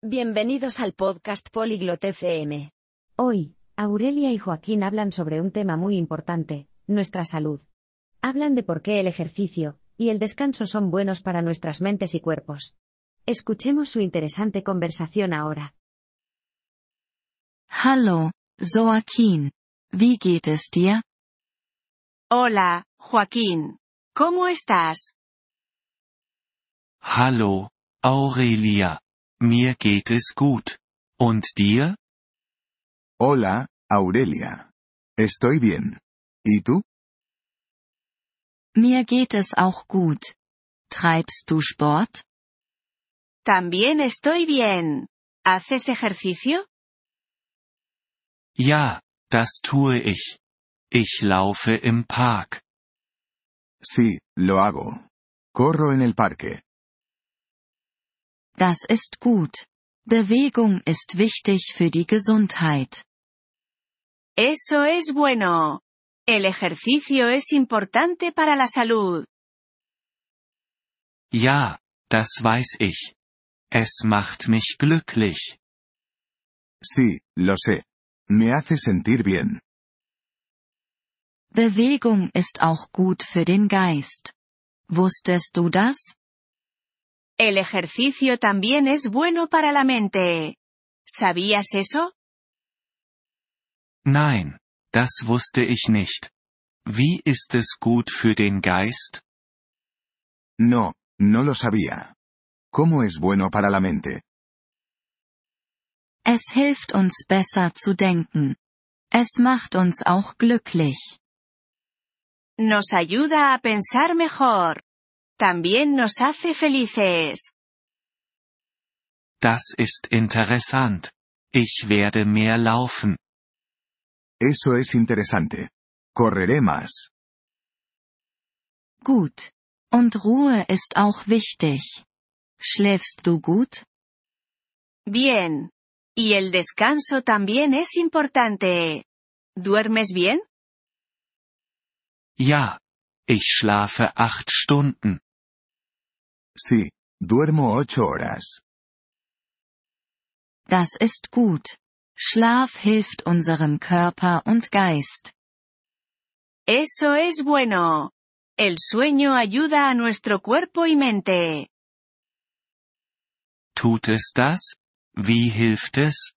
Bienvenidos al podcast Polyglot FM. Hoy, Aurelia y Joaquín hablan sobre un tema muy importante, nuestra salud. Hablan de por qué el ejercicio y el descanso son buenos para nuestras mentes y cuerpos. Escuchemos su interesante conversación ahora. Hallo, Joaquin. Wie geht es dir? Hola, Joaquín. ¿Cómo estás? Hallo, Aurelia. Mir geht es gut. Und dir? Hola, Aurelia. Estoy bien. ¿Y tú? Mir geht es auch gut. Treibst du Sport? También estoy bien. ¿Haces ejercicio? Ja, das tue ich. Ich laufe im Park. Sí, lo hago. Corro en el parque. Das ist gut. Bewegung ist wichtig für die Gesundheit. Eso es bueno. El ejercicio es importante para la salud. Ja, das weiß ich. Es macht mich glücklich. Sí, lo sé. Me hace sentir bien. Bewegung ist auch gut für den Geist. Wusstest du das? El ejercicio también es bueno para la mente. ¿Sabías eso? Nein, das wusste ich nicht. Wie ist es gut für den Geist? No, no lo sabía. ¿Cómo es bueno para la mente? Es hilft uns besser zu denken. Es macht uns auch glücklich. Nos ayuda a pensar mejor. También nos hace felices. Das ist interessant. Ich werde mehr laufen. Eso es interesante. Correré más. Gut. Und Ruhe ist auch wichtig. Schläfst du gut? Bien. Y el descanso también es importante. ¿Duermes bien? Ja. Ich schlafe acht Stunden. Sí, duermo ocho horas. Das ist gut. Schlaf hilft unserem Körper und Geist. Eso es bueno. El sueño ayuda a nuestro cuerpo y mente. Tut es das? Wie hilft es?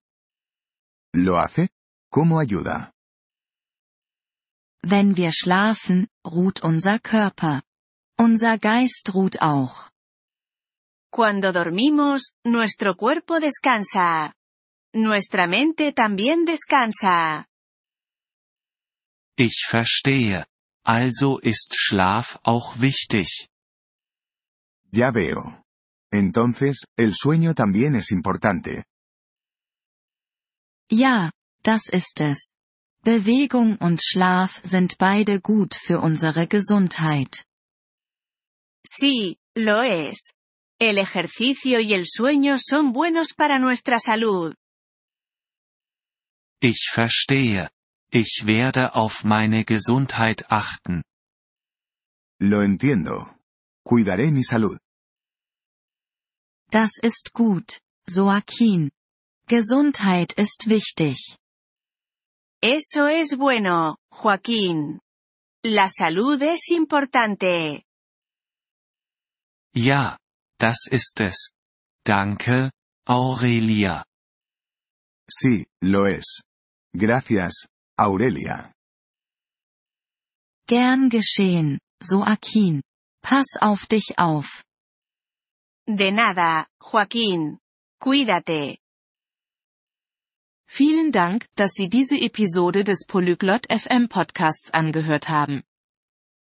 ¿Lo hace? ¿Cómo ayuda? Wenn wir schlafen, ruht unser Körper. Unser Geist ruht auch. Cuando dormimos, nuestro cuerpo descansa. Nuestra mente también descansa. Ich verstehe. Also ist Schlaf auch wichtig. Ya veo. Entonces, el sueño también es importante. Ja, das ist es. Bewegung und Schlaf sind beide gut für unsere Gesundheit. Sí, lo es. El ejercicio y el sueño son buenos para nuestra salud. Ich verstehe. Ich werde auf meine Gesundheit achten. Lo entiendo. Cuidaré mi salud. Das ist gut, Joaquin. Gesundheit ist wichtig. Eso es bueno, Joaquín. La salud es importante. Ja, das ist es. Danke, Aurelia. Sí, lo es. Gracias, Aurelia. Gern geschehen, Joaquin. Pass auf dich auf. De nada, Joaquín. Cuídate. Vielen Dank, dass Sie diese Episode des Polyglot FM Podcasts angehört haben.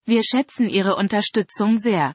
Wir schätzen Ihre Unterstützung sehr.